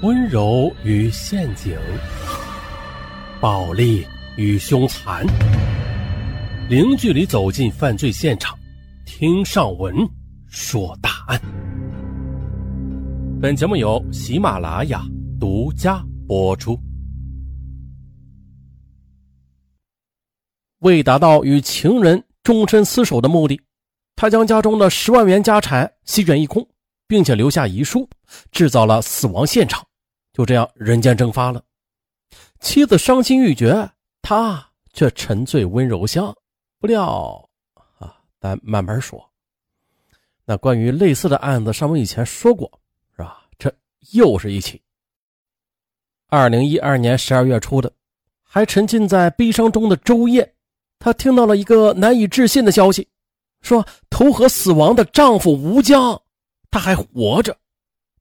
温柔与陷阱，暴力与凶残，零距离走进犯罪现场，听上文说大案。本节目由喜马拉雅独家播出。为达到与情人终身厮守的目的，他将家中的十万元家产席卷一空，并且留下遗书，制造了死亡现场。就这样人间蒸发了，妻子伤心欲绝，他却沉醉温柔乡。不料啊，咱慢慢说。那关于类似的案子，上文以前说过，是吧？这又是一起。二零一二年十二月初的，还沉浸在悲伤中的周燕，她听到了一个难以置信的消息，说投河死亡的丈夫吴江，他还活着。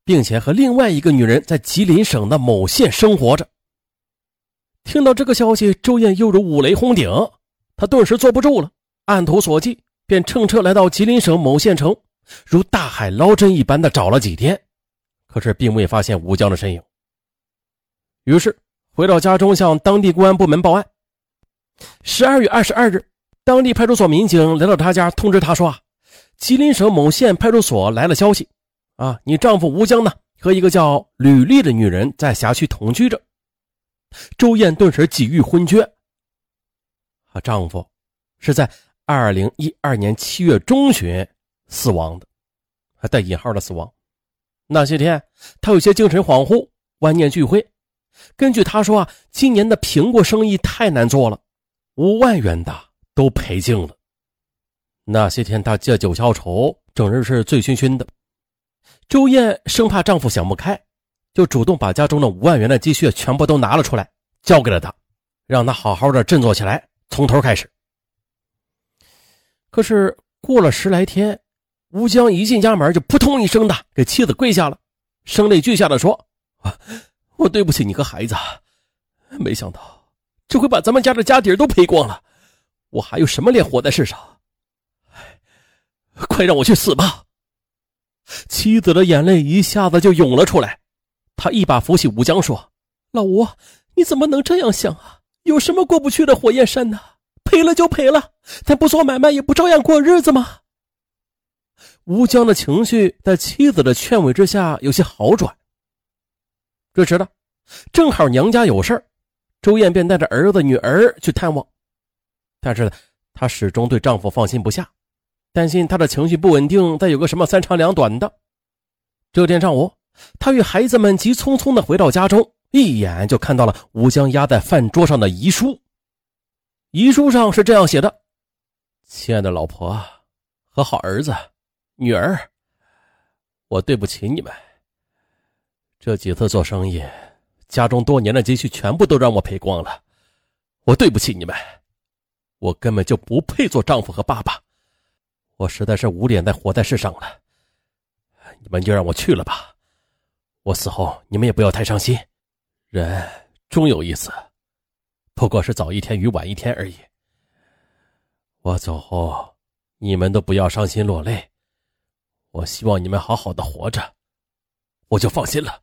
并且和另外一个女人在吉林省的某县生活着。听到这个消息，周燕又如五雷轰顶，她顿时坐不住了，按图索骥，便乘车来到吉林省某县城，如大海捞针一般的找了几天，可是并未发现吴江的身影。于是回到家中，向当地公安部门报案。十二月二十二日，当地派出所民警来到他家，通知他说：“，吉林省某县派出所来了消息。”啊，你丈夫吴江呢？和一个叫吕丽的女人在辖区同居着。周燕顿时几欲昏厥。啊，丈夫是在二零一二年七月中旬死亡的，还带引号的死亡。那些天，她有些精神恍惚，万念俱灰。根据她说啊，今年的苹果生意太难做了，五万元的都赔净了。那些天，他借酒消愁，整日是醉醺醺的。周燕生怕丈夫想不开，就主动把家中的五万元的积蓄全部都拿了出来，交给了他，让他好好的振作起来，从头开始。可是过了十来天，吴江一进家门就扑通一声的给妻子跪下了，声泪俱下的说：“我对不起你和孩子，没想到这回把咱们家的家底都赔光了，我还有什么脸活在世上？快让我去死吧！”妻子的眼泪一下子就涌了出来，他一把扶起吴江说：“老吴，你怎么能这样想啊？有什么过不去的火焰山呢？赔了就赔了，咱不做买卖也不照样过日子吗？”吴江的情绪在妻子的劝慰之下有些好转。这时呢，正好娘家有事周燕便带着儿子女儿去探望，但是她始终对丈夫放心不下。担心他的情绪不稳定，再有个什么三长两短的。这天上午，他与孩子们急匆匆的回到家中，一眼就看到了吴江压在饭桌上的遗书。遗书上是这样写的：“亲爱的老婆和好儿子、女儿，我对不起你们。这几次做生意，家中多年的积蓄全部都让我赔光了，我对不起你们。我根本就不配做丈夫和爸爸。”我实在是无脸再活在世上了，你们就让我去了吧。我死后你们也不要太伤心，人终有一死，不过是早一天与晚一天而已。我走后，你们都不要伤心落泪。我希望你们好好的活着，我就放心了。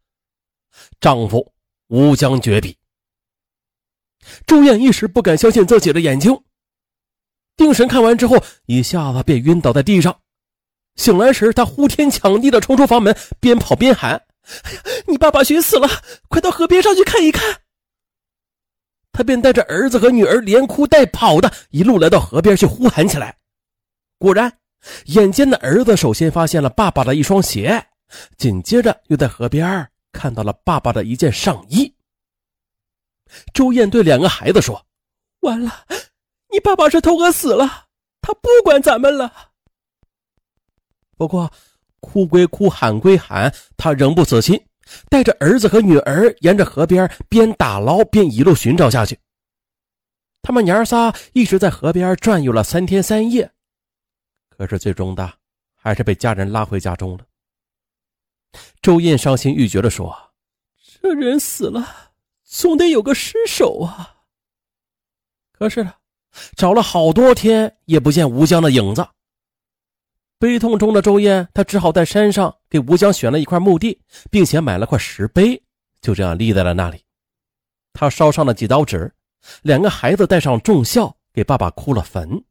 丈夫吴江绝笔。周燕一时不敢相信自己的眼睛。定神看完之后，一下子便晕倒在地上。醒来时，他呼天抢地的冲出房门，边跑边喊：“哎呀，你爸爸寻死了！快到河边上去看一看！”他便带着儿子和女儿连哭带跑的，一路来到河边去呼喊起来。果然，眼尖的儿子首先发现了爸爸的一双鞋，紧接着又在河边看到了爸爸的一件上衣。周燕对两个孩子说：“完了。”你爸爸是偷河死了，他不管咱们了。不过，哭归哭，喊归喊，他仍不死心，带着儿子和女儿沿着河边边打捞边一路寻找下去。他们娘仨一直在河边转悠了三天三夜，可是最终的还是被家人拉回家中了。周燕伤心欲绝地说：“这人死了，总得有个尸首啊。”可是呢。找了好多天也不见吴江的影子。悲痛中的周燕，她只好在山上给吴江选了一块墓地，并且买了块石碑，就这样立在了那里。她烧上了几刀纸，两个孩子带上重孝，给爸爸哭了坟。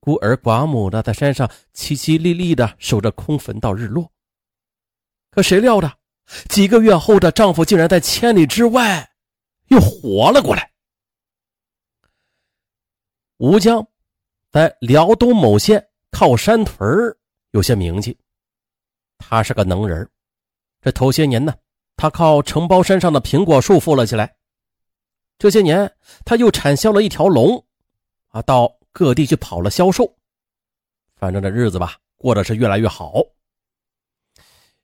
孤儿寡母的在山上凄凄厉厉的守着空坟到日落。可谁料的，几个月后的丈夫竟然在千里之外又活了过来。吴江在辽东某县靠山屯有些名气，他是个能人。这头些年呢，他靠承包山上的苹果树富了起来。这些年，他又产销了一条龙，啊，到各地去跑了销售。反正这日子吧，过得是越来越好。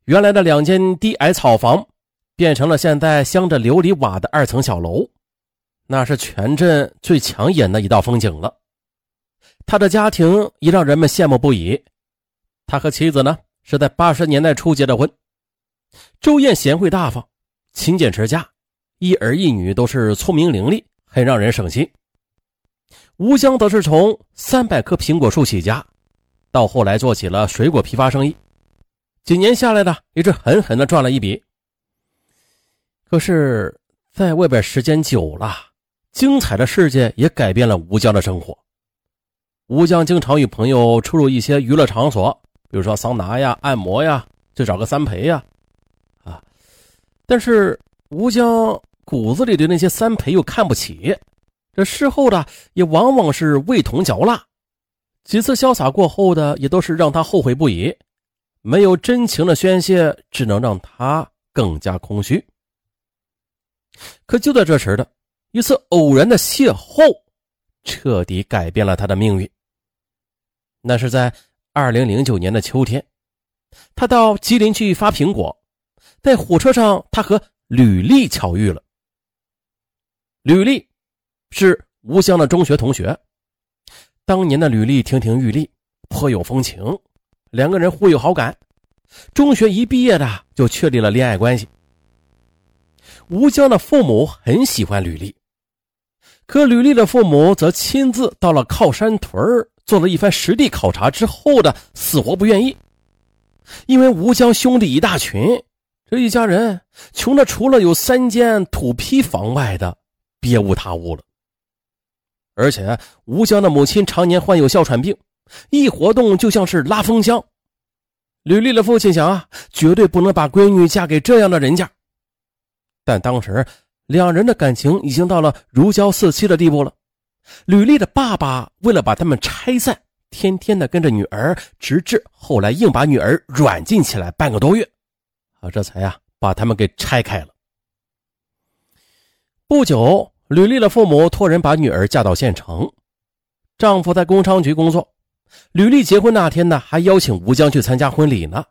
原来的两间低矮草房，变成了现在镶着琉璃瓦的二层小楼，那是全镇最抢眼的一道风景了。他的家庭也让人们羡慕不已。他和妻子呢，是在八十年代初结的婚。周燕贤惠大方，勤俭持家，一儿一女都是聪明伶俐，很让人省心。吴江则是从三百棵苹果树起家，到后来做起了水果批发生意，几年下来呢，也是狠狠的赚了一笔。可是，在外边时间久了，精彩的世界也改变了吴江的生活。吴江经常与朋友出入一些娱乐场所，比如说桑拿呀、按摩呀，就找个三陪呀。啊但是吴江骨子里的那些三陪又看不起，这事后的也往往是味同嚼蜡。几次潇洒过后的也都是让他后悔不已，没有真情的宣泄，只能让他更加空虚。可就在这时的一次偶然的邂逅，彻底改变了他的命运。那是在二零零九年的秋天，他到吉林去发苹果。在火车上，他和吕丽巧遇了。吕丽是吴江的中学同学。当年的吕丽亭亭玉立，颇有风情，两个人互有好感。中学一毕业的就确立了恋爱关系。吴江的父母很喜欢吕丽，可吕丽的父母则亲自到了靠山屯做了一番实地考察之后的死活不愿意，因为吴江兄弟一大群。这一家人穷的除了有三间土坯房外的别无他物了。而且吴江的母亲常年患有哮喘病，一活动就像是拉风箱。吕丽的父亲想啊，绝对不能把闺女嫁给这样的人家。但当时两人的感情已经到了如胶似漆的地步了。吕丽的爸爸为了把他们拆散，天天的跟着女儿，直至后来硬把女儿软禁起来半个多月。啊，这才呀把他们给拆开了。不久，吕丽的父母托人把女儿嫁到县城，丈夫在工商局工作。吕丽结婚那天呢，还邀请吴江去参加婚礼呢。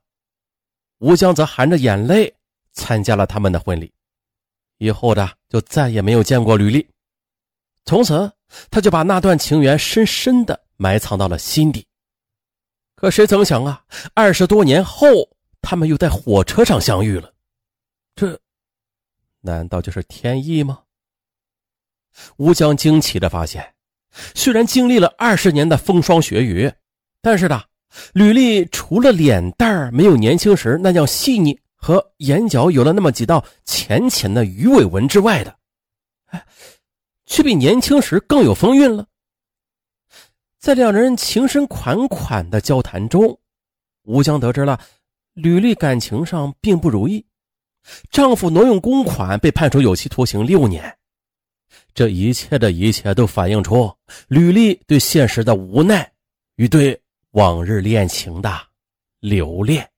吴江则含着眼泪参加了他们的婚礼。以后的就再也没有见过吕丽，从此他就把那段情缘深深的埋藏到了心底。可谁曾想啊，二十多年后。他们又在火车上相遇了，这难道就是天意吗？吴江惊奇的发现，虽然经历了二十年的风霜雪雨，但是呢，吕丽除了脸蛋没有年轻时那样细腻，和眼角有了那么几道浅浅的鱼尾纹之外的，却比年轻时更有风韵了。在两人情深款款的交谈中，吴江得知了。吕丽感情上并不如意，丈夫挪用公款被判处有期徒刑六年。这一切的一切都反映出吕丽对现实的无奈与对往日恋情的留恋。